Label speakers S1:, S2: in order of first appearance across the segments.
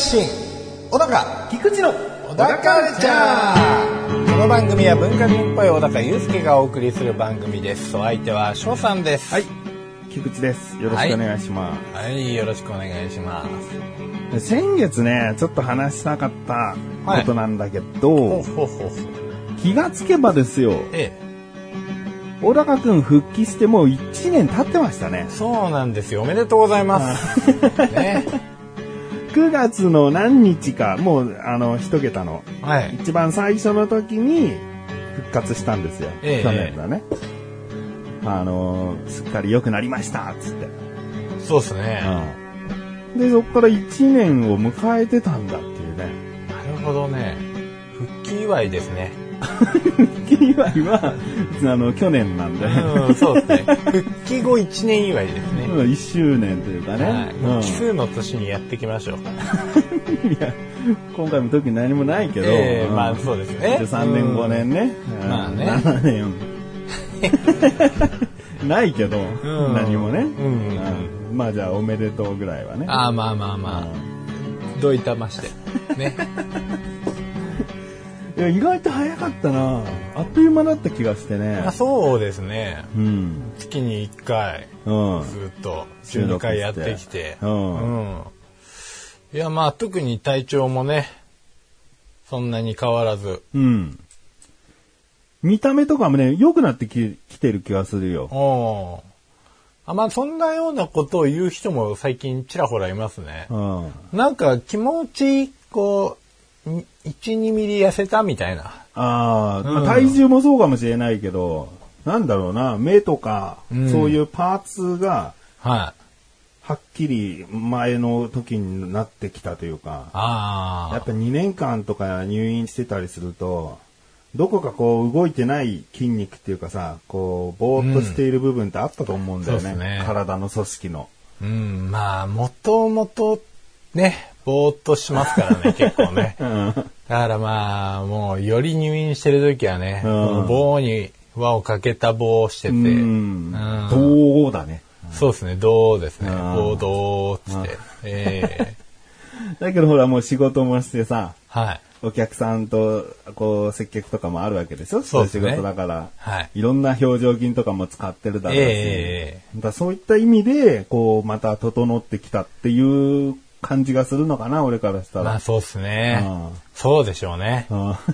S1: 発信。小高菊池の小高カルチャーこの番組は文化人っぽい小高祐介がお送りする番組です。お相手は翔さんです。
S2: はい。菊池です。よろしくお願いします。
S1: はい。よろしくお願いします。
S2: で先月ね、ちょっと話したかったことなんだけ
S1: ほ
S2: ど、
S1: うほうほうほう。
S2: 気がつけばですよ、
S1: え
S2: 小高くん復帰してもう1年経ってましたね。
S1: え。そうなんですよ。おめでとうございます。ね
S2: 9月の何日か、もうあの、一桁の、
S1: はい
S2: 一番最初の時に復活したんですよ。
S1: ええ
S2: 去年だね。あの、すっかり良くなりました、つって。
S1: そうですね
S2: で、そこから1年を迎えてたんだっていうね。
S1: なるほどね復帰祝いですね
S2: 復帰祝いは、あの、去年なんで。
S1: うんそうですね復帰後1年祝いですね
S2: うん1周年というかね。
S1: はい、
S2: うん
S1: 奇数の年にやっていきましょう。
S2: いや、今回も特に何もないけど。うん
S1: ええまあそうですね。
S2: 3年5年ね。うん
S1: まあね
S2: 7年。ないけど、
S1: ん
S2: 何もね。
S1: うん
S2: うんまあじゃあおめでとうぐらいはね。
S1: ああまあまあまあ、どういたまして。ね。
S2: いや意外と早かったな。あっという間だった気がしてね
S1: あ。そうですね。
S2: うん。
S1: 月に1回、
S2: うん。
S1: ずっと12
S2: 収録
S1: 回やってきて。
S2: うん
S1: うんいやまあ特に体調もね、そんなに変わらず。
S2: うん。見た目とかもね、良くなってききてる気がするよ。
S1: あまあそんなようなことを言う人も最近ちらほらいますね。
S2: うん。
S1: なんか気持ち、こう、1、2ミリ痩せたみたいな。
S2: ああ、まあ
S1: うん
S2: 体重もそうかもしれないけど、なんだろうな、目とか、
S1: うん
S2: そういうパーツが、
S1: はい。
S2: はっきり前の時になってきたというか、
S1: ああ。
S2: やっぱ2年間とか入院してたりすると、どこかこう動いてない筋肉っていうかさ、こう、ぼーっとしている部分ってあったと思うんだよね。
S1: そうですね
S2: 体の組織の。
S1: うん、まあ、もともと、ね、ぼーっとしますからね、結構ね。
S2: うん。
S1: だからまあ、もう、より入院してる時はね、棒に輪をかけた棒をしてて、
S2: うん
S1: うん
S2: どうだね。
S1: そうですね、どうですね、
S2: うん
S1: 棒どうっつって、ええ
S2: だけどほらもう仕事もしてさ、
S1: はい。
S2: お客さんと、こう、接客とかもあるわけでしょ？
S1: そう
S2: 仕事だから。
S1: はい。
S2: いろんな表情筋とかも使ってるだろうし。
S1: え
S2: だからそういった意味で、こう、また整ってきたっていう感じがするのかな、俺からしたら。
S1: まあそうですね
S2: うん。
S1: そうでしょうね。
S2: うん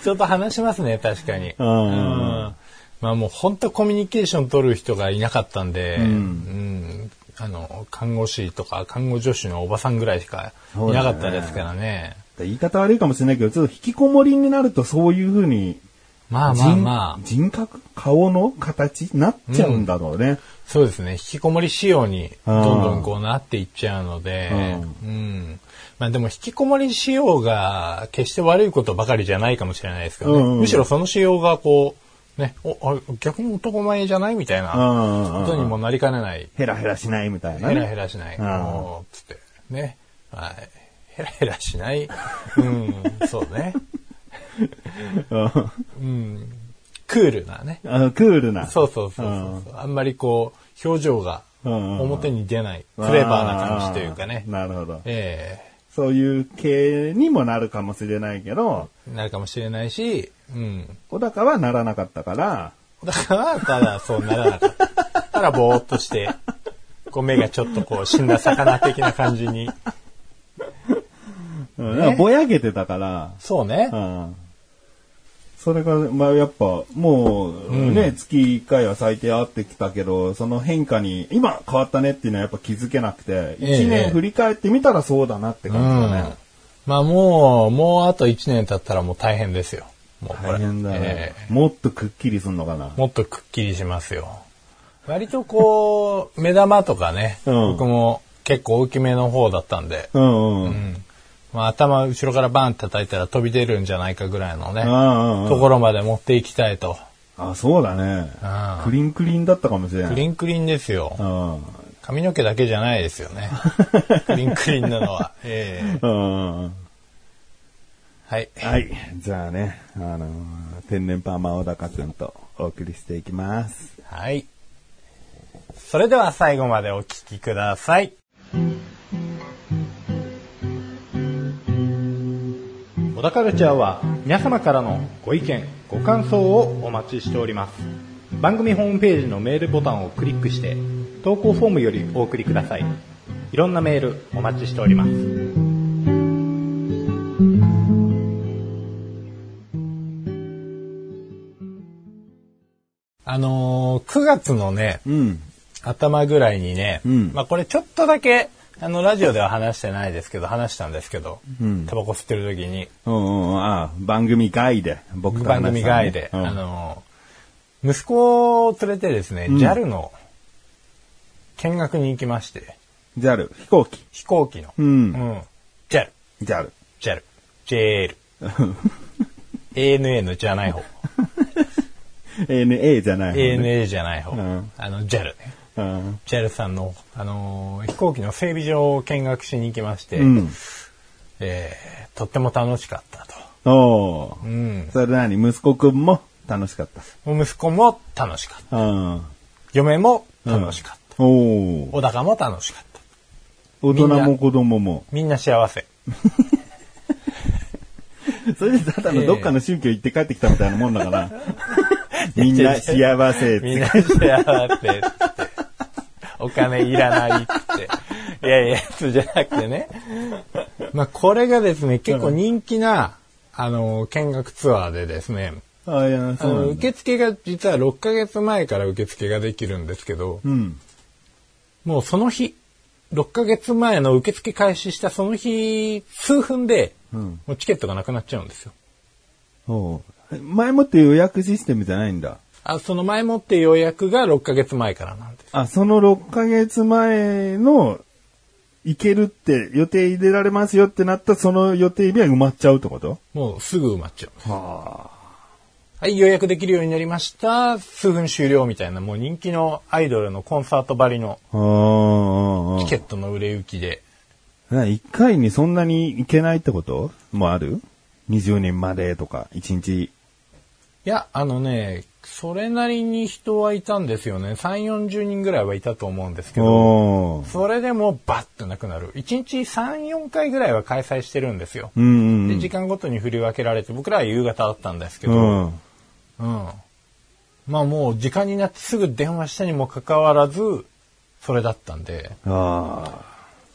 S1: 人と話しますね、確かに。
S2: うん
S1: うんまあもう本当コミュニケーション取る人がいなかったんで、
S2: うん
S1: うんあの、看護師とか看護助手のおばさんぐらいしかいなかったですからね。
S2: 言い方悪いかもしれないけど、ちょっと引きこもりになるとそういうふうに、
S1: まあまあまあ、
S2: 人格顔の形なっちゃうんだろうね。
S1: そうですね、引きこもり仕様にどんどんこうなっていっちゃうので、
S2: う
S1: うん。まあでも引きこもり仕様が決して悪いことばかりじゃないかもしれないですけどね。
S2: うんうん
S1: むしろその仕様がこう、ね、おあ逆に男前じゃないみたいな
S2: うん
S1: ことにもなりかねない。
S2: ヘラヘラしないみたいなね。
S1: ヘラヘラしない。
S2: うん
S1: もう、つって。ね。はい。ヘラヘラしない。うん、そうね。
S2: う ん
S1: うん。クールなね。
S2: あのクールな。
S1: そうそうそうそう。あんまりこう、表情が
S2: うん
S1: 表に出ない。クレバーな感じというかね。
S2: なるほど。
S1: え
S2: そういう系にもなるかもしれないけど、
S1: えなるかもしれないし、うん。
S2: 小高はならなかったから、
S1: だから、ただそうならなかった。ただぼーっとして、こう目がちょっとこう死んだ魚的な感じに。
S2: うんだからぼやけてたから、
S1: そうね
S2: う。んそれが、まあやっぱ、もうね、月1回は最低会ってきたけど、その変化に、今変わったねっていうのはやっぱ気づけなくて、
S1: ええ
S2: 1年振り返ってみたらそうだなって感じだね。
S1: まあもう、もうあと1年経ったらもう大変ですよ。もう
S2: 大変だね
S1: え。
S2: もっとくっきりすんのかな。
S1: もっとくっきりしますよ。割とこう、目玉とかね、
S2: うん
S1: 僕も結構大きめの方だったんで、
S2: うんうん。
S1: うんまあ、頭後ろからバンって叩いたら飛び出るんじゃないかぐらいのね、
S2: あ
S1: ところまで持っていきたいと。
S2: あ、そうだね
S1: うん。
S2: クリンクリンだったかもしれない。
S1: クリンクリンですよ。
S2: うん。
S1: 髪の毛だけじゃないですよね。クリンクリンなのは。ええ
S2: うん。
S1: はい。
S2: はい。じゃあね、あのー天然パーマ小高くんとお送りしていきます。
S1: はい。それでは最後までお聞きください。小田カルチャーは皆様からのご意見、ご感想をお待ちしております。番組ホームページのメールボタンをクリックして投稿フォームよりお送りください。いろんなメールお待ちしております。あのー、9月のね、
S2: うん。
S1: 頭ぐらいにね、
S2: うん
S1: まあこれちょっとだけ、あの、ラジオでは話してないですけど、話したんですけど、
S2: うん。
S1: タバコ吸ってる時に、
S2: うんうん、ああ番組外で、僕と話したね。
S1: 番組外で、
S2: うん。
S1: あの、息子を連れてですね、
S2: ん。
S1: JAL の見学に行きまして、
S2: JAL、飛行機。
S1: 飛行機の、
S2: う。
S1: うん。ん JAL、
S2: JAL。
S1: JAL、JL、ANA のじゃない方、
S2: ANA じゃない方ね。
S1: ANA じゃない方、
S2: うん。
S1: あの JAL ね。
S2: うん。
S1: JAL さんの、あのー飛行機の整備場を見学しに行きまして、
S2: うん。
S1: えーとっても楽しかったと。
S2: おー
S1: うん。
S2: それ何息子くんも楽しかっ
S1: 息子も楽しかった。
S2: た。うん。
S1: 嫁も楽しかった。
S2: おー
S1: 小高も楽しかった。
S2: 大人も子供も。
S1: みんな幸せ。
S2: それでただのどっかの宗教行って帰ってきたみたいなもんだから。みんな幸せって
S1: みんな幸せ。お金いらないって。いやいや、そうじゃなくてね。まあ、これがですね、結構人気な、あの、見学ツアーでですね、
S2: あいや、そう。
S1: 受付が実は6ヶ月前から受付ができるんですけど、
S2: うん。
S1: もうその日、6ヶ月前の受付開始したその日、数分で、
S2: うん。
S1: もうチケットがなくなっちゃうんですよ。
S2: 前もって予約システムじゃないんだ。
S1: あその前もって予約が6ヶ月前からなんです。
S2: あ、その6ヶ月前の、行けるって予定入れられますよってなったその予定日は埋まっちゃうってこと？
S1: もうすぐ埋まっちゃう。
S2: は
S1: はい、予約できるようになりました。数分終了みたいな、もう人気のアイドルのコンサートばりの
S2: あ。ああ。
S1: チケットの売れ行きで。
S2: な一回にそんなに行けないってこと？もある ?20 人までとか、1日。
S1: いや、あのね、それなりに人はいたんですよね。3、40人ぐらいはいたと思うんですけど、それでもバッとなくなる。1日3、4回ぐらいは開催してるんですよ。
S2: うんうんう
S1: で、
S2: ん。
S1: 時間ごとに振り分けられて、僕らは夕方だったんですけど、
S2: うん。
S1: うん。まあもう時間になってすぐ電話したにもかかわらず、それだったんで、
S2: あ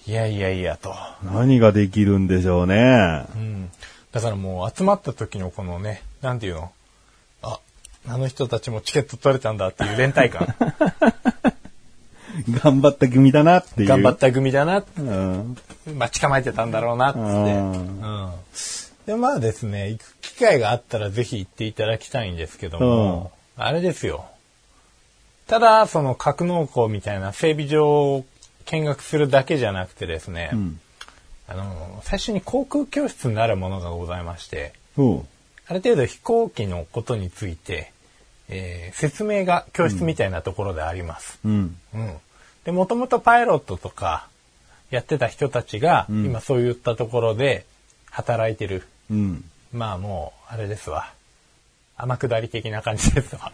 S1: いやいやいやと。
S2: あ。何ができるんでしょうね。
S1: うん。だからもう集まった時のこのね、なんていうの？あ、あの人たちもチケット取れたんだっていう連帯感。
S2: 頑張った組だなっていう。
S1: 頑張った組だな、
S2: うん。
S1: 待ち構えてたんだろうな、つって。
S2: うん
S1: うん。で、まあですね、行く機会があったらぜひ行っていただきたいんですけども、あれですよ。ただ、その格納庫みたいな整備場を見学するだけじゃなくてですね、
S2: ん
S1: あの、最初に航空教室になるものがございまして、ある程度飛行機のことについて、えー説明が教室みたいなところであります。
S2: うん。
S1: うん。で、もともとパイロットとかやってた人たちが、
S2: ん
S1: 今そういったところで働いてる。
S2: うん。
S1: まあもう、あれですわ。天下り的な感じですわ。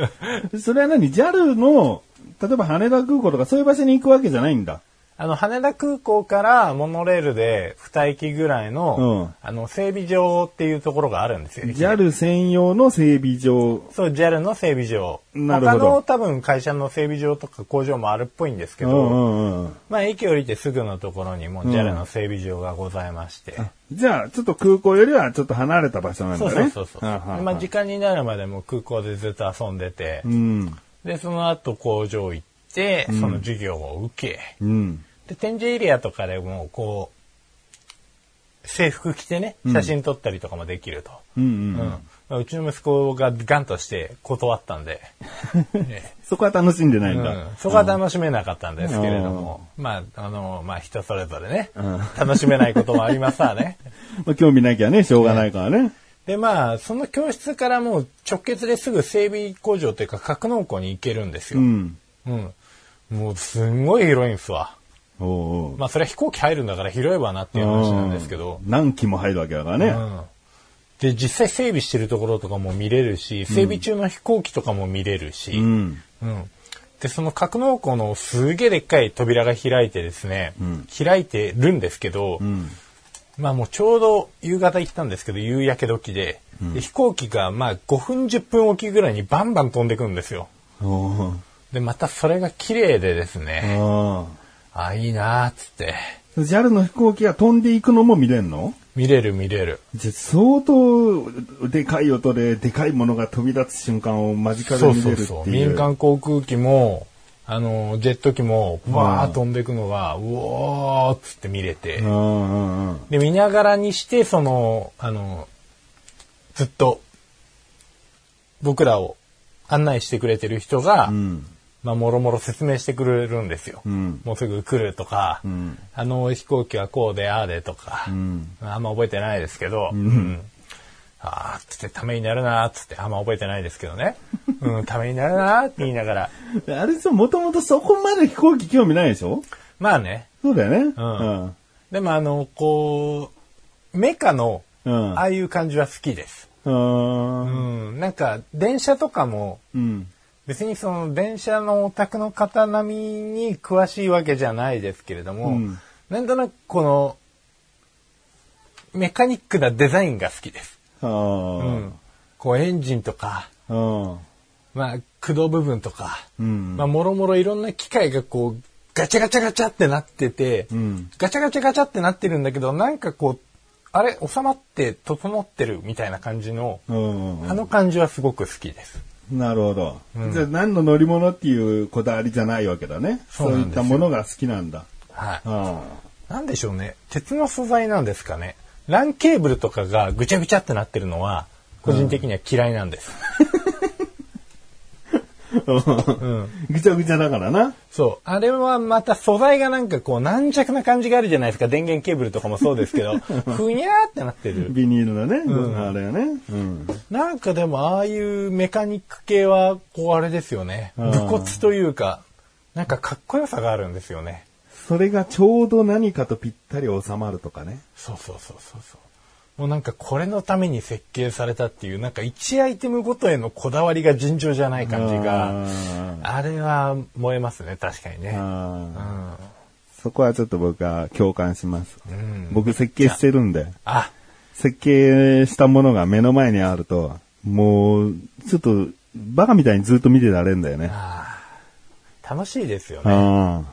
S2: それは何 ?JAL の、例えば羽田空港とかそういう場所に行くわけじゃないんだ。
S1: あの、羽田空港からモノレールで2駅ぐらいの、
S2: うん
S1: あの、整備場っていうところがあるんですよ。
S2: JAL 専用の整備場。
S1: そう、JAL の整備場。
S2: なるほど
S1: 他の多分会社の整備場とか工場もあるっぽいんですけど、
S2: うんうんうん。
S1: まあ駅降りてすぐのところにも JAL の整備場がございまして。
S2: じゃあ、ちょっと空港よりはちょっと離れた場所なんだ
S1: そう
S2: ね。
S1: そうそうそう。
S2: はあはあ
S1: でまあ時間になるまでも空港でずっと遊んでて、
S2: うん。
S1: で、その後工場行って、その授業を受け、
S2: うん。
S1: で、展示エリアとかでもこう、制服着てね、写真撮ったりとかもできると。
S2: うんう
S1: ちの息子がガンとして断ったんで、え
S2: そこは楽しんでないんだ。
S1: うんそこは楽しめなかったんですけれども、まあ、あの、まあ人それぞれね、
S2: ん
S1: 楽しめないこともありますわね。
S2: まあ、興味なきゃね、しょうがないからね。
S1: で、まあ、その教室からもう直結ですぐ整備工場というか格納庫に行けるんですよ。
S2: うん。
S1: うん。もうすんごい広いんですわ。
S2: おうおう
S1: まあそれは飛行機入るんだから広いわなっていう話なんですけど。
S2: 何機も入るわけだからね。
S1: うん。で、実際整備してるところとかも見れるし、整備中の飛行機とかも見れるし、
S2: うん。
S1: うん。で、その格納庫のすげえでっかい扉が開いてですね、開いてるんですけど、
S2: うん。
S1: まあもうちょうど夕方行ったんですけど、夕焼け時で、で飛行機がまあ5分10分おきぐらいにバンバン飛んでくるんですよ。で、またそれが綺麗でですね、
S2: あ
S1: あ、いいなーっつって、
S2: あ。JAL の飛行機が飛んでいくのも見れんの？
S1: 見れる見れる。
S2: じゃあ相当でかい音ででかいものが飛び立つ瞬間を間近で
S1: そう
S2: 見れるっていう。
S1: そうそう。民間航空機も、あの、ジェット機も、わー飛んでくのが、うおーっつって見れて。で、見ながらにして、その、あの、ずっと、僕らを案内してくれてる人が、
S2: うん。
S1: まあ、もろもろ説明してくれるんですよ。
S2: うん
S1: もうすぐ来るとか、
S2: ん
S1: あの飛行機はこうで、ああでとか、
S2: ん
S1: あんま覚えてないですけど、うんああ、つってためになるなつって、あんま覚えてないですけどね。うん、ためになるなーって言いながら。
S2: あれさ、もともとそこまで飛行機興味ないでしょ？
S1: まあね。
S2: そうだよね。
S1: うんでもあの、こう、メカの、
S2: うん。
S1: ああいう感じは好きです。
S2: う。ん、
S1: なんか、電車とかも、
S2: うん。
S1: 別にその電車のオタクの方並みに詳しいわけじゃないですけれども、
S2: うん
S1: なんとなくこの、メカニックなデザインが好きです。うん。こうエンジンとか、
S2: うん。
S1: まあ、駆動部分とか、
S2: うん。
S1: まあ、もろもろいろんな機械がこう、ガチャガチャガチャってなってて、
S2: うん。
S1: ガチャガチャガチャってなってるんだけど、なんかこう、あれ、収まって整ってるみたいな感じの、
S2: うん。
S1: あの感じはすごく好きです。
S2: なるほど。じゃあ何の乗り物っていうこだわりじゃないわけだね。そういったものが好きなんだ。
S1: はい。
S2: あ
S1: なんでしょうね。鉄の素材なんですかね。ランケーブルとかがぐちゃぐちゃってなってるのは、個人的には嫌いなんです。
S2: あ。ぐちゃぐちゃだからな。
S1: そう。あれはまた素材がなんかこう軟弱な感じがあるじゃないですか。電源ケーブルとかもそうですけど、ふにゃーってなってる。
S2: ビニールだね。あれよね。うん。
S1: なんかでもああいうメカニック系は、こうあれですよね。
S2: うん
S1: 武骨というか、なんかかっこよさがあるんですよね。
S2: それがちょうど何かとぴったり収まるとかね。
S1: そうそうそうそうそう。もうなんかこれのために設計されたっていう、なんか1アイテムごとへのこだわりが尋常じゃない感じが、あれは燃えますね、確かにね。
S2: そこはちょっと僕は共感します。
S1: うん。
S2: 僕設計してるんで、
S1: あ、
S2: 設計したものが目の前にあると、もう、ちょっと、バカみたいにずっと見てられるんだよね。
S1: 楽しいですよね。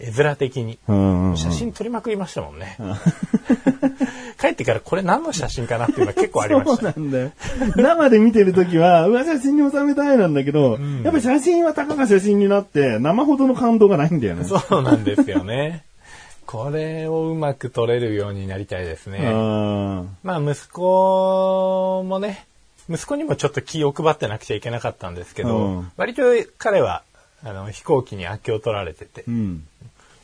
S2: あ
S1: 絵面的に。
S2: あ。うんうん。
S1: 写真撮りまくりましたもんね。帰ってからこれ何の写真かなっていうのは結構ありました。
S2: そうなんだよ。生で見てるときは、うわ、写真に収めたいなんだけど、やっぱ写真はたかが写真になって、生ほどの感動がないんだよね。
S1: そうなんですよね。これをうまく撮れるようになりたいですね。
S2: あ
S1: まあ息子もね、息子にもちょっと気を配ってなくちゃいけなかったんですけど、
S2: うん
S1: 割と彼はあの飛行機に明けを取られてて
S2: ー、うん。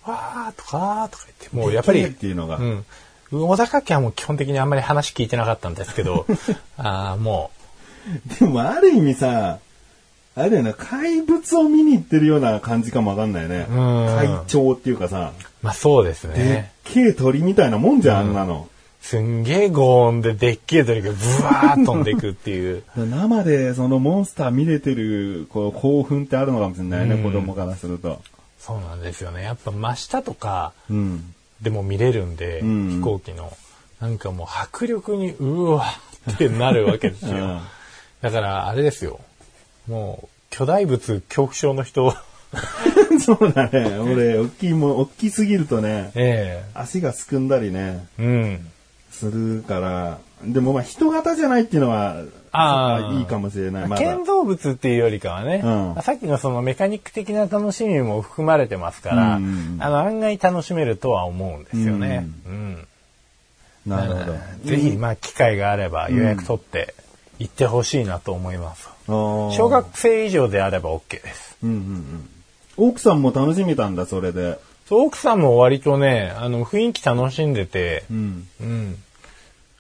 S1: わーとかーとか言って、もうやっぱり、
S2: っていうのが
S1: うん。小高家はもう基本的にあんまり話聞いてなかったんですけど、あーも
S2: でもある意味さ、あれだよね、怪物を見に行ってるような感じかもわかんないね。
S1: うん
S2: 怪鳥っていうかさ、
S1: う、まあそうです
S2: でっ
S1: ね。
S2: けえ鳥みたいなもんじゃん、あんなの。
S1: すんげえ轟音ででっけえ鳥がブワーッ飛んでいくっていう。
S2: 生でそのモンスター見れてるこう興奮ってあるのかもしれないね、
S1: うん
S2: 子供からすると。
S1: そうなんですよね。やっぱ真下とか
S2: うん。
S1: でも見れるんで、
S2: うん
S1: 飛行機の。なんかもう迫力にうわってなるわけですよ
S2: うん。
S1: だからあれですよ。もう巨大物恐怖症の人、
S2: そうだね。俺、大きいもん、大きすぎるとね、
S1: え
S2: 足がすくんだりね、
S1: えうん。
S2: するから。でもまあ人型じゃないっていうのは、
S1: あー
S2: そうかいいかもしれない。まだ
S1: 建造物っていうよりかはね、
S2: うん
S1: さっきのそのメカニック的な楽しみも含まれてますから、
S2: うん
S1: あの案外楽しめるとは思うんですよね。うん。
S2: なるほど。
S1: ぜひ、まあ、機会があれば予約取って行ってほしいなと思います。
S2: 小
S1: 小学生以上であれば OK です。
S2: うんうんうん。奥さんも楽しめたんだ、それで。
S1: そう奥さんも割とね、あの、雰囲気楽しんでて、
S2: うん。
S1: うん。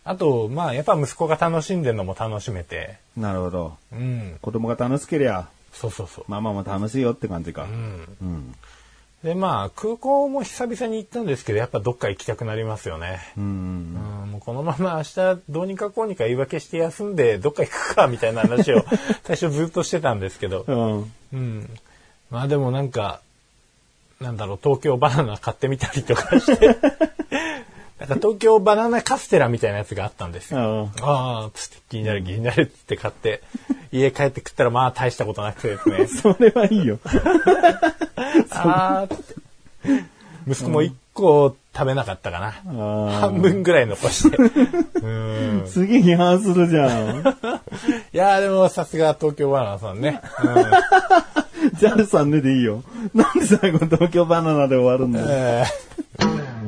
S1: あと、まあ、やっぱ息子が楽しんでるのも楽しめて、
S2: なるほど。
S1: うん。
S2: 子供が楽しけりゃ、
S1: そうそうそう。
S2: ママも楽しいよって感じか。
S1: うん。
S2: うん。
S1: で、まあ、空港も久々に行ったんですけど、やっぱどっか行きたくなりますよね。
S2: うん。
S1: うん、もうこのまま明日どうにかこうにか言い訳して休んでどっか行くかみたいな話を 最初ずっとしてたんですけど、
S2: うん。
S1: うん。まあでもなんか、なんだろう、東京バナナ買ってみたりとかして、なんか東京バナナカステラみたいなやつがあったんですよ。
S2: あ
S1: ああ、つって気になる気になるっつって買って、家帰って食ったらまあ大したことなくてですね。
S2: それはいいよ。
S1: あーっつって。息子も一個食べなかったかな。
S2: あ
S1: 半分ぐらい残して。うん
S2: ーすげえ批判するじゃん。
S1: いやーでもさすが東京バナナさんね。
S2: ジャルさんねでいいよ。なんで最後東京バナナで終わるんだよ。
S1: えー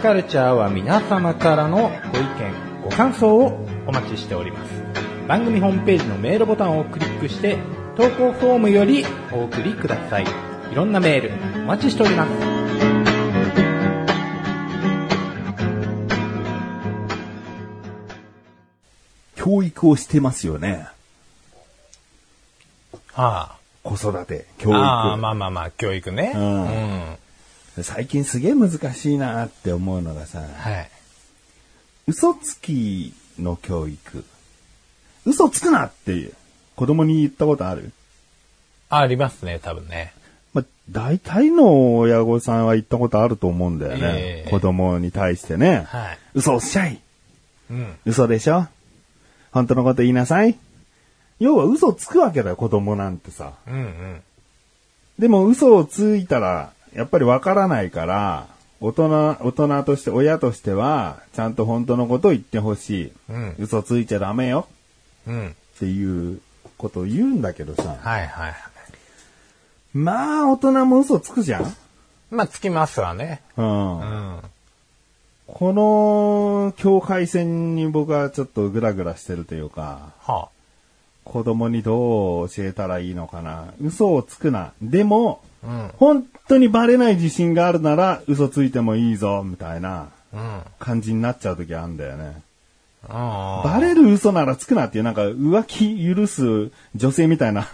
S1: カルチャーは皆様からのご意見、ご感想をお待ちしております。番組ホームページのメールボタンをクリックして、投稿フォームよりお送りください。いろんなメールお待ちしております。
S2: 教育をしてますよね。
S1: は
S2: 子育て、
S1: あ、
S2: 教育。
S1: ああ、まあまあまあ、教育ね。
S2: うん
S1: うん
S2: 最近すげえ難しいなって思うのがさ、
S1: はい。
S2: 嘘つきの教育。嘘つくなって子供に言ったことある？
S1: あありますね、多分ね。
S2: まあ、大体の親御さんは言ったことあると思うんだよね。
S1: ええ
S2: 子供に対してね。
S1: はい。
S2: 嘘おっしゃい
S1: うん。
S2: 嘘でしょ？本当のこと言いなさい要は嘘つくわけだよ、子供なんてさ。
S1: うんうん。
S2: でも嘘をついたら、やっぱりわからないから、大人、大人として、親としては、ちゃんと本当のことを言ってほしい。
S1: うん
S2: 嘘ついちゃダメよ
S1: うん。
S2: っていうことを言うんだけどさ。
S1: はいはいはい。
S2: まあ、大人も嘘つくじゃん
S1: まあ、つきますわね。
S2: うん。
S1: うん。
S2: この境界線に僕はちょっとグラグラしてるというか、
S1: は
S2: 子供にどう教えたらいいのかな。嘘をつくな。でも、
S1: あ。うん。
S2: 本当にバレない自信があるなら嘘ついてもいいぞ、みたいな
S1: うん。
S2: 感じになっちゃう時あるんだよね。
S1: あ
S2: バレる嘘ならつくなっていうなんか浮気許す女性みたいな。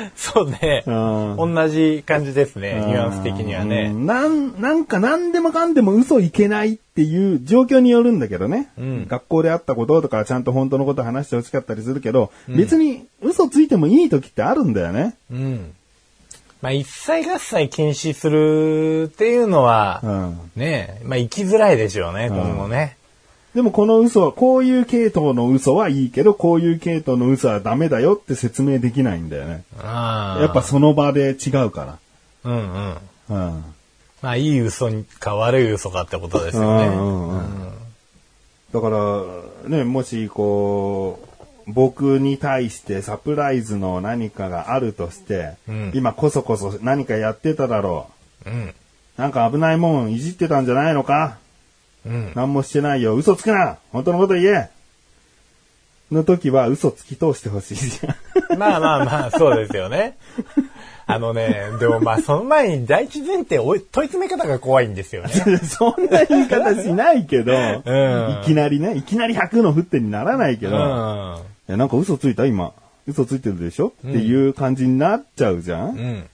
S1: そうね。
S2: うん
S1: 同じ感じですね。ニュアンス的には
S2: う
S1: ね。
S2: んなん、なんか何でもかんでも嘘いけないっていう状況によるんだけどね。
S1: うん
S2: 学校であったこととかちゃんと本当のこと話してほしかったりするけど、別に嘘ついてもいい時ってあるんだよね。
S1: うん。まあ、一切合切禁止するっていうのは、
S2: うん。
S1: ねまあ、生きづらいでしょうね、今後ね。
S2: でもこの嘘は、こういう系統の嘘はいいけど、こういう系統の嘘はダメだよって説明できないんだよね。やっぱその場で違うか
S1: うんうん。
S2: ら。うん。
S1: まあ、いい嘘か悪い嘘かってことですよね。
S2: うんうんうんだから、ね、もしこう、僕に対してサプライズの何かがあるとして、
S1: うん
S2: 今こそこそ何かやってただろ
S1: うん。
S2: う。なんか危ないもんいじってたんじゃないのか？
S1: うん。
S2: 何もしてないよ。嘘つくな本当のこと言えの時は嘘つき通してほしいじゃん。
S1: まあまあまあ、そうですよね。あのね、でもまあ、その前に第一前提、おい問い詰め方が怖いんですよね。
S2: そんな言い方しないけど、
S1: ん
S2: いきなりね、いきなり100の沸点にならないけ
S1: う
S2: ど、
S1: ん。
S2: いやなんか嘘ついた今。嘘ついてるでしょ、っていう感じになっちゃうじゃん、
S1: うん。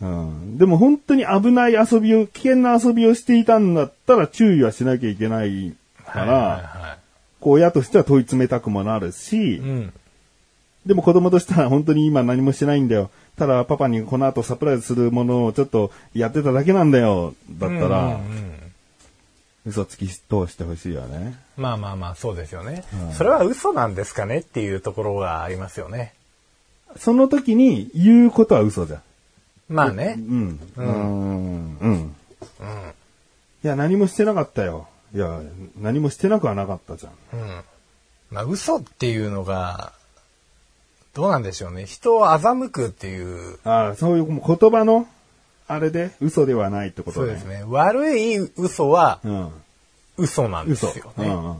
S2: うん、でも本当に危ない遊びを、危険な遊びをしていたんだったら注意はしなきゃいけないから、
S1: はいは
S2: こう親としては問い詰めたくもなるし、
S1: いはい。うん。
S2: でも子供としたら本当に今何もしてないんだよ。ただパパにこの後サプライズするものをちょっとやってただけなんだよ。だったら、
S1: うんうんうん
S2: 嘘つき通してほしいよね。
S1: まあまあまあ、そうですよね。それは嘘なんですかねっていうところがありますよね。
S2: その時に言うことは嘘じゃん。
S1: まあね
S2: う。ん。うん。うん。いや、何もしてなかったよ。いや、何もしてなくはなかったじゃん。
S1: うん。まあ、嘘っていうのが、どうなんでしょうね。人を欺くっていう、
S2: ああ、そういう言葉の、あれで嘘ではないってことね。
S1: そうですね。悪い嘘は
S2: うん。
S1: 嘘なんです
S2: 嘘。
S1: よね。
S2: うんうん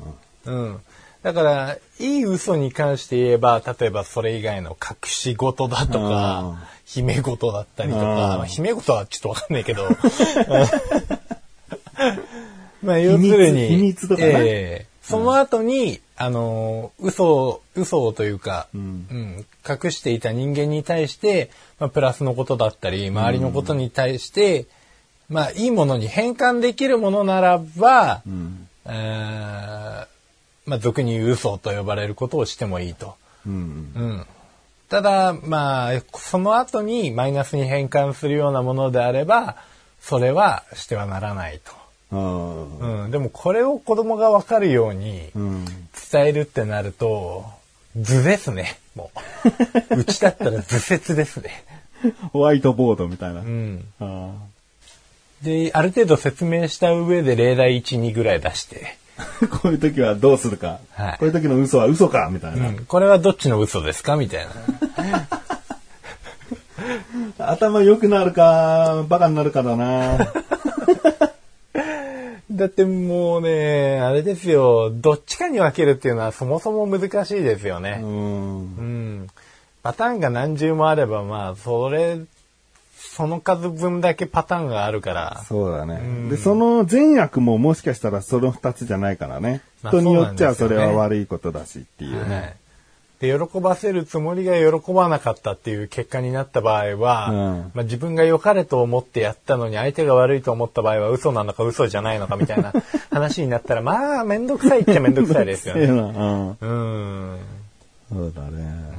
S2: うん。
S1: うん。だから、いい嘘に関して言えば、例えばそれ以外の隠し事だとか、秘め事だったりとか、
S2: うん。
S1: まあ秘め事はちょっとわかんないけど、まあ要するに、
S2: 秘密秘密とかね。
S1: ええ。その後にあの、嘘、嘘というか、うん、隠していた人間に対して、まあ、プラスのことだったり、周りのことに対して、まあ、いいものに変換できるものならば、えーまあ、俗に言う嘘と呼ばれることをしてもいいと。
S2: うん。
S1: うん。ただ、まあ、その後にマイナスに変換するようなものであれば、それはしてはならないと。うん。でもこれを子供がわかるように
S2: うん。
S1: 伝えるってなると、図ですね。もう。うちだったら図説ですね。
S2: ホワイトボードみたいな。
S1: うん。
S2: あ
S1: で、ある程度説明した上で例題1、2ぐらい出して、
S2: あ こういう時はどうするか。
S1: はい
S2: こういう時の嘘は嘘かみたいうな。
S1: ん。これはどっちの嘘ですか？みたいな。
S2: 頭良くなるか、バカになるかだな。
S1: だってもうね、あれですよ、どっちかに分けるっていうのはそもそも難しいですよね。
S2: うん。
S1: うん。パターンが何重もあれば、まあ、それ、その数分だけパターンがあるから。
S2: そうだね。で、その善悪ももしかしたらその二つじゃないからね。
S1: まあ
S2: 人によっちゃそれは悪いことだしっていう
S1: は
S2: ね。
S1: い。で、喜ばせるつもりが喜ばなかったっていう結果になった場合は、
S2: うん
S1: まあ、自分が良かれと思ってやったのに相手が悪いと思った場合は嘘なのか嘘じゃないのかみたいな 話になったら、まあ、めんどくさいっちゃめんどくさいですよね。
S2: う
S1: ん。
S2: うん。そうだね。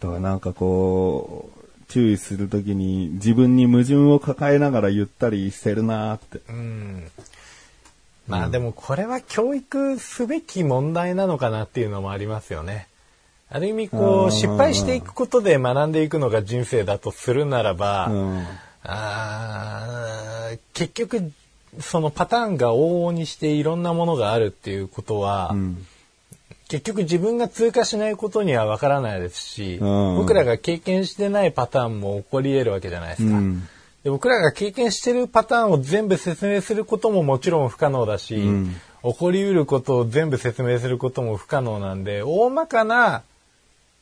S2: だからなんかこう、注意するときに自分に矛盾を抱えながら言ったりしてるなーって。
S1: うん。まあでもこれは教育すべき問題なのかなっていうのもありますよね。ある意味こう失敗していくことで学んでいくのが人生だとするならば、
S2: うん。
S1: あー結局そのパターンが往々にしていろんなものがあるっていうことは、
S2: うん。
S1: 結局自分が通過しないことにはわからないですし、
S2: うん。
S1: 僕らが経験してないパターンも起こり得るわけじゃないですか。
S2: うん。
S1: で僕らが経験してるパターンを全部説明することももちろん不可能だし、
S2: ん。
S1: 起こりうることを全部説明することも不可能なんで、大まかな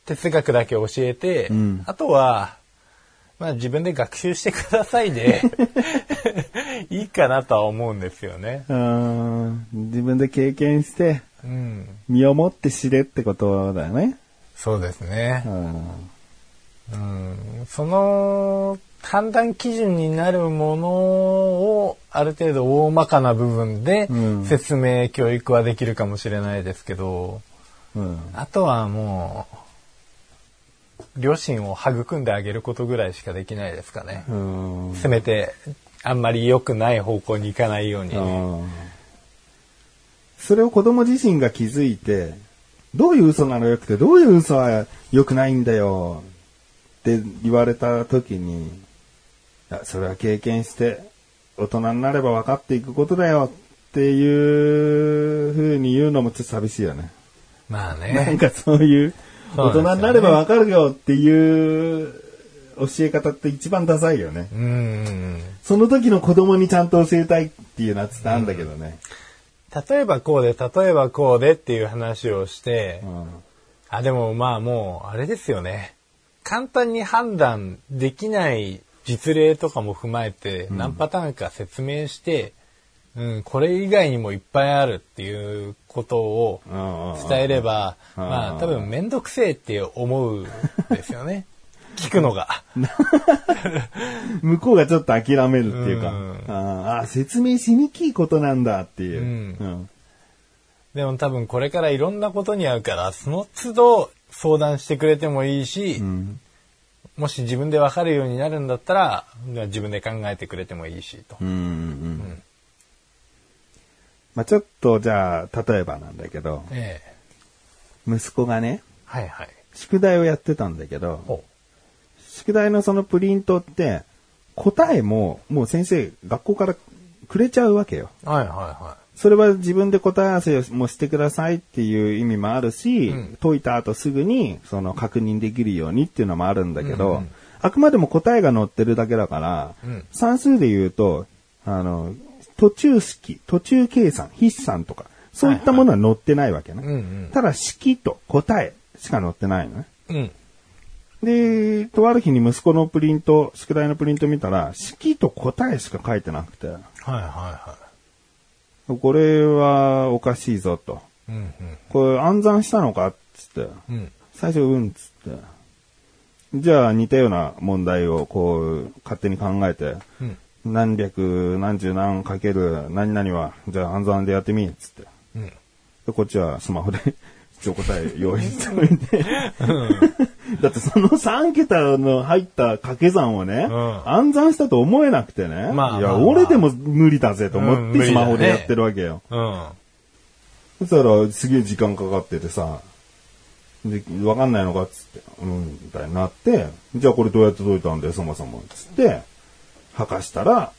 S1: 哲学だけ教えて、
S2: ん。
S1: あとは、まあ自分で学習してくださいで、いいかなとは思うんですよね。
S2: うん。自分で経験して、
S1: うん。
S2: 身をもって知れってことだよね。
S1: そうですね
S2: う。ん。
S1: うん。その判断基準になるものをある程度大まかな部分で
S2: うん
S1: 説明、教育はできるかもしれないですけど、
S2: うん。
S1: あとはもう、両親を育んであげることぐらいしかできないですかね。
S2: うん。
S1: せめて、あんまり良くない方向に行かないように。
S2: うんそれを子供自身が気づいて、どういう嘘なのよくて、どういう嘘は良くないんだよって言われた時に、いやそれは経験して、大人になれば分かっていくことだよっていう風に言うのもちょっと寂しいよね。
S1: まあ
S2: なん
S1: ね。
S2: かそういう、大人になれば分かるよっていう教え方って一番ダサいよね。
S1: うん。
S2: その時の子供にちゃんと教えたいっていうのは伝わるんだけどね。
S1: 例えばこうで、例えばこうでっていう話をして、
S2: うん
S1: あ、でもまあもう、あれですよね。簡単に判断できない実例とかも踏まえて、何パターンか説明して、うん、これ以外にもいっぱいあるっていうことを伝えれば、
S2: うん
S1: まあ多分めんどくせえって思うんですよね。聞くのが。
S2: 向こうがちょっと諦めるっていうか、
S1: うん
S2: ああ、説明しにくいことなんだっていう。
S1: うん
S2: うん
S1: でも多分これからいろんなことに会うから、その都度相談してくれてもいいし、
S2: うん
S1: もし自分でわかるようになるんだったら、自分で考えてくれてもいいしと。
S2: うんうんまあちょっとじゃあ、例えばなんだけど、
S1: ええ。
S2: 息子がね、
S1: はいはい。
S2: 宿題をやってたんだけど、
S1: ほ
S2: 宿題のそのプリントって、答えももう先生、学校からくれちゃうわけよ。
S1: う。はいはいは
S2: それは自分で答え合わせもしてくださいっていう意味もあるし、
S1: うん
S2: 解いた後すぐにその確認できるようにっていうのもあるんだけど、
S1: うんうん
S2: あくまでも答えが載ってるだけだから、
S1: うん
S2: 算数で言うと、あの、途中式、途中計算、筆算とか、そういったものは載ってないわけね。ただ式と答えしか載ってないのね。
S1: うん。
S2: で、とある日に息子のプリント、宿題のプリント見たら、式と答えしか書いてなくて、
S1: はいはいは
S2: これはおかしいぞと。
S1: うん。
S2: これ暗算したのかっつって。
S1: うん。うん。
S2: 最初、うんっつって。じゃあ似たような問題をこう勝手に考えて、
S1: うん。
S2: 何百何十何かける何々は、じゃあ暗算でやってみっつって。
S1: うん。
S2: で、こっちはスマホで一応答え用意しておいて。だってその3桁の入った掛け算をね、
S1: ん
S2: 暗算したと思えなくてね。いや、
S1: まあまあ
S2: 俺でも無理だぜと思ってスマホでやってるわけよ。
S1: うん。
S2: そしたらすげえ時間かかっててさ、で、わかんないのかっつって、うん、みたいになって、じゃあこれどうやって解いたんだよ、そもそも。つって、吐かしたら、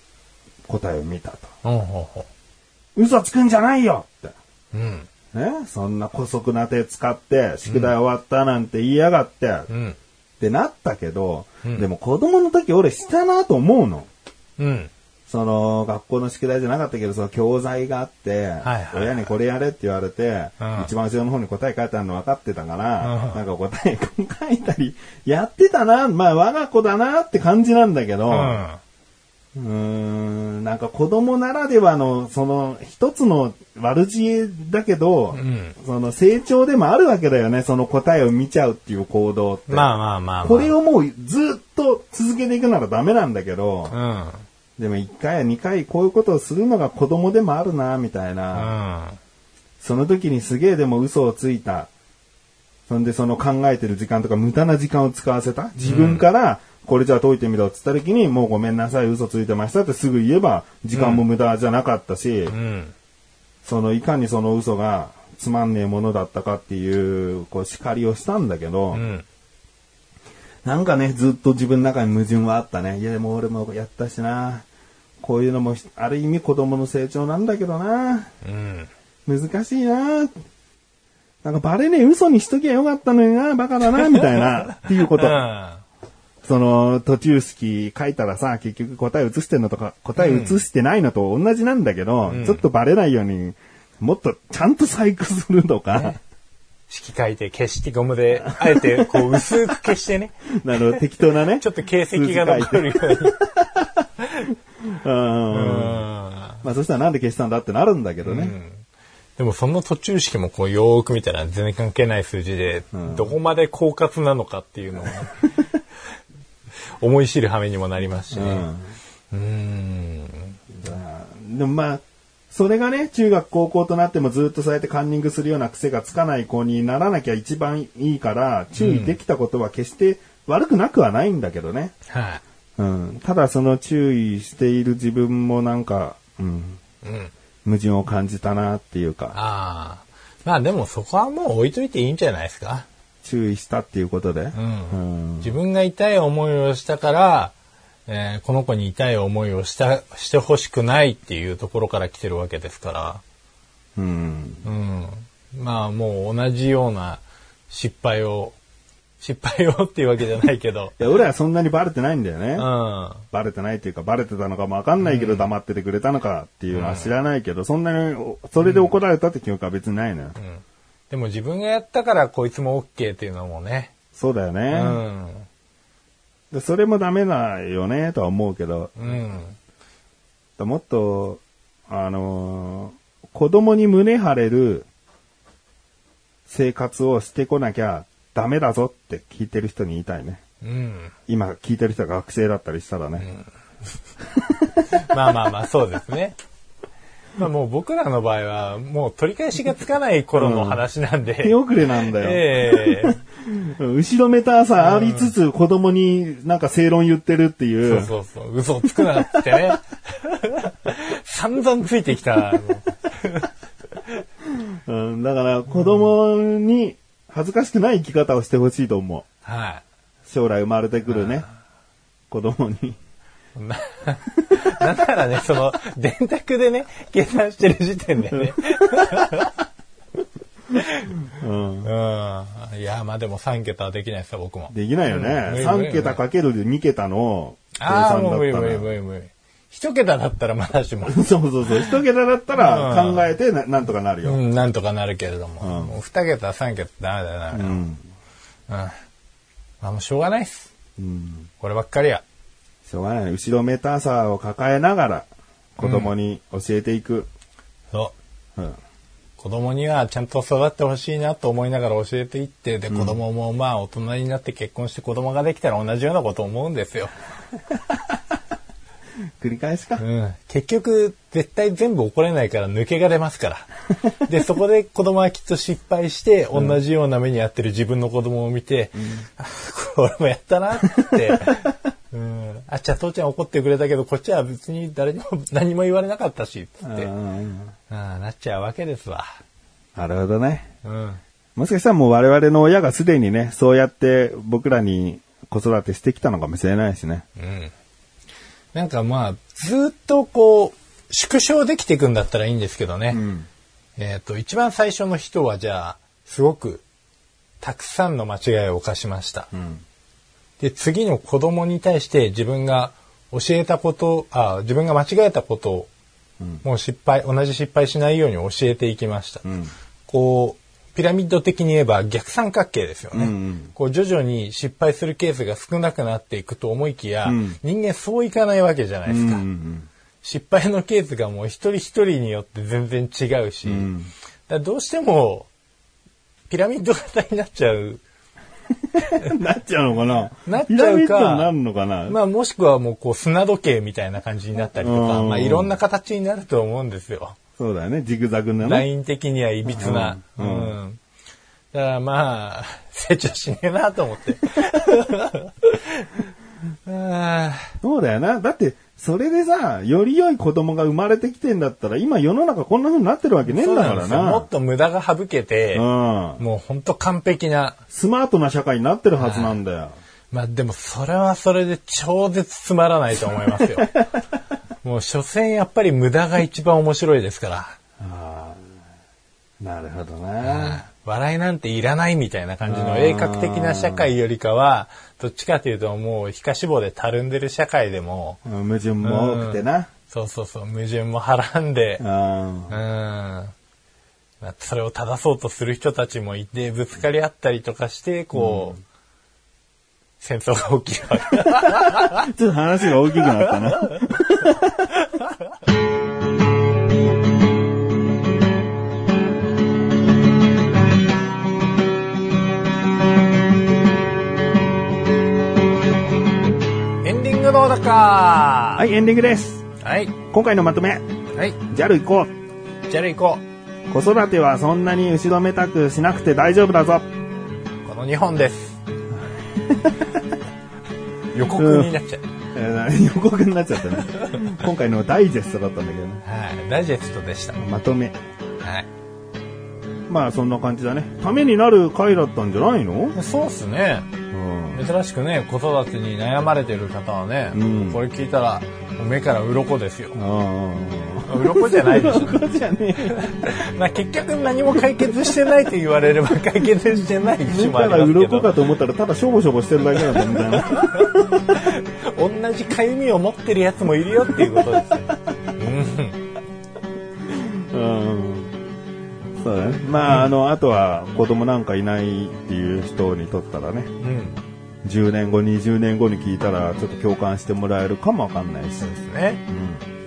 S2: 答えを見たと。
S1: ほうほうほ
S2: 嘘つくんじゃないよって。
S1: う。うん。
S2: ねそんな古速な手使って、宿題終わったなんて言いやがって、っ
S1: うん。
S2: てなったけど、
S1: うん
S2: でも子供の時俺したなと思うの。
S1: うん。
S2: その、学校の宿題じゃなかったけど、その教材があって、
S1: はいはい
S2: 親にこれやれって言われて、
S1: うん
S2: 一番後ろの方に答え書いてあるの分かってたから、
S1: うん
S2: なんか答え書いたり、やってたな、まあ我が子だなって感じなんだけど、
S1: うん。
S2: うーん、なんか子供ならではの、その一つの悪知恵だけど、
S1: ん
S2: その成長でもあるわけだよね、その答えを見ちゃうっていう行動って。
S1: まあまあまあまあ。
S2: これをもうずっと続けていくならダメなんだけど、
S1: うん。
S2: でも1回や2回こういうことをするのが子供でもあるな、みたいな。
S1: うん。
S2: その時にすげえでも嘘をついた。そんでその考えてる時間とか無駄な時間を使わせた。自分から、これじゃあ解いてみろって言った時に、もうごめんなさい、嘘ついてましたってすぐ言えば、時間も無駄じゃなかったし、そのいかにその嘘がつまんねえものだったかっていう、こう叱りをしたんだけど、なんかね、ずっと自分の中に矛盾はあったね。いや、でも俺もやったしな。こういうのも、ある意味子供の成長なんだけどな。
S1: うん。
S2: 難しいな。なんかバレねえ嘘にしときゃよかったのにな、バカだな、みたいな、っていうこと。その、途中式書いたらさ、結局答え移してんのとか、答え移してないのと同じなんだけど、
S1: うん。
S2: ちょっとバレないように、もっとちゃんと細工するとか、
S1: 式書いて消してゴムで、あえてこう 薄く消してね、
S2: あの、適当なね。
S1: ちょっと形跡が残るように。
S2: うん。
S1: うん
S2: まあそしたらなんで消したんだってなるんだけどね。
S1: でもその途中式もこうよーく見たら全然関係ない数字で、どこまで狡猾なのかっていうのを思い知る羽目にもなりますしね。うん。
S2: でもまあ、それがね、中学高校となってもずっとそうやってカンニングするような癖がつかない子にならなきゃ一番いいから、注意できたことは決して悪くなくはないんだけどね。
S1: はい、
S2: うん。ただその注意している自分もなんか、うん、
S1: うん。
S2: 矛盾を感じたなっていうか、
S1: ああ。まあでもそこはもう置いといていいんじゃないですか。
S2: 注意したっていうことで。
S1: うん。
S2: うん
S1: 自分が痛い思いをしたから、えーこの子に痛い思いをした、してほしくないっていうところから来てるわけですから。
S2: うん。
S1: うん。まあもう同じような失敗を、失敗をっていうわけじゃないけど。
S2: いや、俺はそんなにバレてないんだよね。
S1: うん。
S2: バレてないっていうか、バレてたのかもわかんないけど黙っててくれたのかっていうのは知らないけど、そんなに、それで怒られたって記憶は別にないのよ。
S1: でも自分がやったからこいつも OK っていうのもね。
S2: そうだよ
S1: う
S2: ね、
S1: ん。
S2: でそれもダメだよね、とは思うけど、
S1: うん。
S2: もっと、あのー子供に胸張れる生活をしてこなきゃダメだぞって聞いてる人に言いたいね。
S1: うん。
S2: 今聞いてる人が学生だったりしたらね。
S1: まあまあまあ、そうですね。まあもう僕らの場合は、もう取り返しがつかない頃の話なんで。
S2: 手遅れなんだよ。
S1: ええ
S2: 後ろめたさありつつ子供になんか正論言ってるってい
S1: そうそうそう。嘘をつくなってね。散々ついてきた。
S2: うん、だから子供に恥ずかしくない生き方をしてほしいと思う。
S1: は
S2: 将来生まれてくるね。子供に。
S1: い。な、なんならね、その、電卓でね、計算してる時点でね。
S2: うん。
S1: うん。いや、まあでも3桁はできないですよ、僕も。
S2: できないよね。
S1: うん無理
S2: 3桁かける2桁の計
S1: ああ、
S2: 算だった
S1: もう無理無理
S2: ら。
S1: 無理無理。一桁だったらまだしも。
S2: そうそうそう。1桁だったら考えてななんとかなるよ。
S1: うん、なんとかなるけれども。
S2: うん
S1: もう2桁、3桁ダメだよ、ダメだよ。うん。
S2: うん。
S1: まあもうしょうがないっす。
S2: うん。
S1: こればっかりは。
S2: しょうがない。後ろめたさを抱えながら子供に教えていく。
S1: そう。
S2: うん。
S1: 子供にはちゃんと育ってほしいなと思いながら教えていって、で、子供もまあ大人になって結婚して子供ができたら同じようなことを思うんですよ。
S2: 繰り返しか。
S1: うん。結局、絶対全部怒れないから抜けが出ますから。で、そこで子供はきっと失敗して、同じような目に遭ってる自分の子供を見て、あこれもやったなって。うん、あっちゃん父ちゃん怒ってくれたけど、こっちは別に誰にも 何も言われなかったし、つって、なっちゃうわけですわ。
S2: なるほどね。
S1: うん。
S2: もしかしたらもう我々の親がすでにね、そうやって僕らに子育てしてきたのかもしれないしね。
S1: うん。なんかまあ、ずっとこう、縮小できていくんだったらいいんですけどね。
S2: ん。
S1: えっ、と、一番最初の人はじゃあ、すごく、たくさんの間違いを犯しました。
S2: うん。
S1: で、次の子供に対して自分が教えたこと、あ、自分が間違えたことを、
S2: うん
S1: もう失敗、同じ失敗しないように教えていきました。
S2: うん。
S1: こう、ピラミッド的に言えば逆三角形ですよね。
S2: うんうん
S1: こう徐々に失敗するケースが少なくなっていくと思いきや、
S2: うん
S1: 人間そういかないわけじゃないですか。
S2: うん
S1: 失敗のケースがもう一人一人によって全然違うし、
S2: うん
S1: だどうしてもピラミッド型になっちゃう。
S2: なっちゃうのかな？
S1: なっちゃうか
S2: なるのかな？
S1: まあもしくはもうこう砂時計みたいな感じになったりとか、
S2: うん
S1: まあいろんな形になると思うんですよ。
S2: そうだよね。ジグザグのね。
S1: ライン的にはいびつな。
S2: う
S1: うんん。だからまあ、成長しねえなと思って。あ
S2: そうだよな。だって、それでさ、より良い子供が生まれてきてんだったら、今世の中こんな風になってるわけ
S1: ー
S2: ねえんだから
S1: なんですよも
S2: な
S1: っ。と無駄が省けて、
S2: うん。
S1: もう本当完璧な。
S2: スマートな社会になってるはずなんだよ。
S1: まあでもそれはそれで超絶つまらないと思いますよ。もう所詮やっぱり無駄が一番面白いですから。
S2: ああ。なるほどな。
S1: 笑いなんていらないみたいな感じの鋭角的な社会よりかは、どっちかというともう皮下脂肪でたるんでる社会でも、
S2: うん矛盾も多くてな。
S1: そうそうそう、矛盾もはらんで、
S2: うん
S1: うん。まあそれを正そうとする人たちもいて、ぶつかり合ったりとかして、こう、戦争が起きる。
S2: ちょっと話が大きくなったな。
S1: エンディングのだか
S2: はい、エンディングです。
S1: はい。
S2: 今回のまとめ。
S1: はい。
S2: JAL 行こ
S1: じゃあ行こ
S2: う。子育てはそんなに後ろめたくしなくて大丈夫だぞ。
S1: う。この2本です。予告になっちゃう。
S2: えー予告になっちゃったね。今回のダイジェストだったんだけどね。
S1: はい。ダイジェストでした。
S2: まとめ。
S1: はい。
S2: まあそんな感じだね。ためになる回だったんじゃないの？
S1: そうっすね。
S2: うん。
S1: 珍しくね、子育てに悩まれてる方はね、
S2: うん
S1: これ聞いたら、目から鱗ですよ。
S2: あ
S1: 鱗じゃないでしょ。
S2: あ。じゃね
S1: まあ結局何も解決してないと言われれば 解決してない
S2: え。
S1: 節
S2: 目から
S1: もありますけ
S2: 鱗か
S1: ど、
S2: と思ったらただしょぼしょぼしてるだけだったみたいな。
S1: 同じかゆみを持ってるやつもいるよっていうことですよ。うん。
S2: うん。そうだね。まああの、あとは子供なんかいないっていう人にとったらね、
S1: うん。
S2: 10年後、20年後に聞いたらちょっと共感してもらえるかもわかんないし
S1: そう。ですね。
S2: う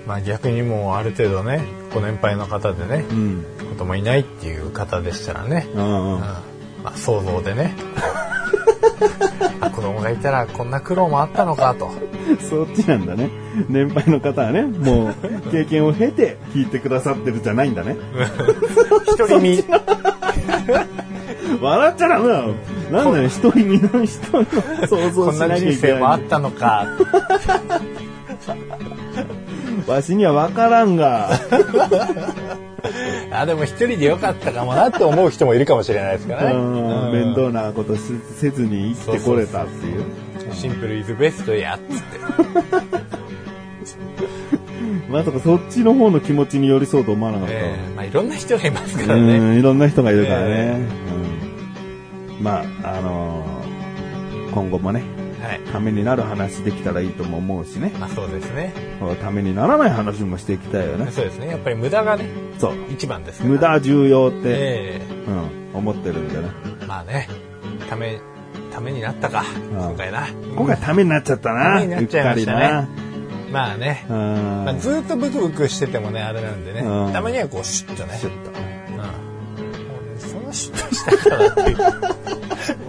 S2: ん。
S1: まあ逆にもうある程度ね、ご年配の方でね、
S2: うん。
S1: 子供いないっていう方でしたらね、
S2: うんうん
S1: うん。まあ想像でね、あ 子供がいたらこんな苦労もあったのかと。
S2: そっちなんだね。年配の方はね、もう経験を経て聞いてくださってるじゃないんだね。
S1: 一人身、
S2: 笑っちゃダメだよ。なんだよ、一人身の人の想像
S1: こんな
S2: しなきゃい
S1: 人
S2: けない。
S1: 生もあったのか。
S2: わしには分からんが。
S1: あ、でも一人でよかったかもなって思う人もいるかもしれないですからね。
S2: うん面倒なことしせずに生きてこれたっていう。
S1: シンプルイズベストやっつって。
S2: まさかそっちの方の気持ちに寄り添うと思わなかった。
S1: ええまあいろんな人がいますから
S2: う
S1: ね。
S2: ん、いろんな人がいるからね。
S1: え
S2: うん、まあ、あのー今後もね、
S1: はい。
S2: ためになる話できたらいいとも思うしね。
S1: まあそうですね。
S2: ためにならない話もしていきたいよね。
S1: そうですね。やっぱり無駄がね、
S2: そう。
S1: 一番です。
S2: 無駄重要って、
S1: え
S2: うん、思ってるんだね。
S1: えまあね、ため、ためになったか、今回な。
S2: 今回ためになっちゃったな。
S1: ためになっちゃいましたね。まあね。
S2: うん。
S1: まあ、ずーっとブクブクしててもね、あれなんでね。
S2: うん
S1: たまにはこう、シュッとね。
S2: シュッと。
S1: うん。そんなシュッとしたからっていう。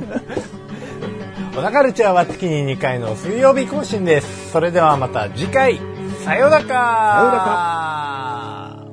S1: 小田カルチャーは月に2回の水曜日更新です。それではまた次回、さようなら。
S2: さよなら。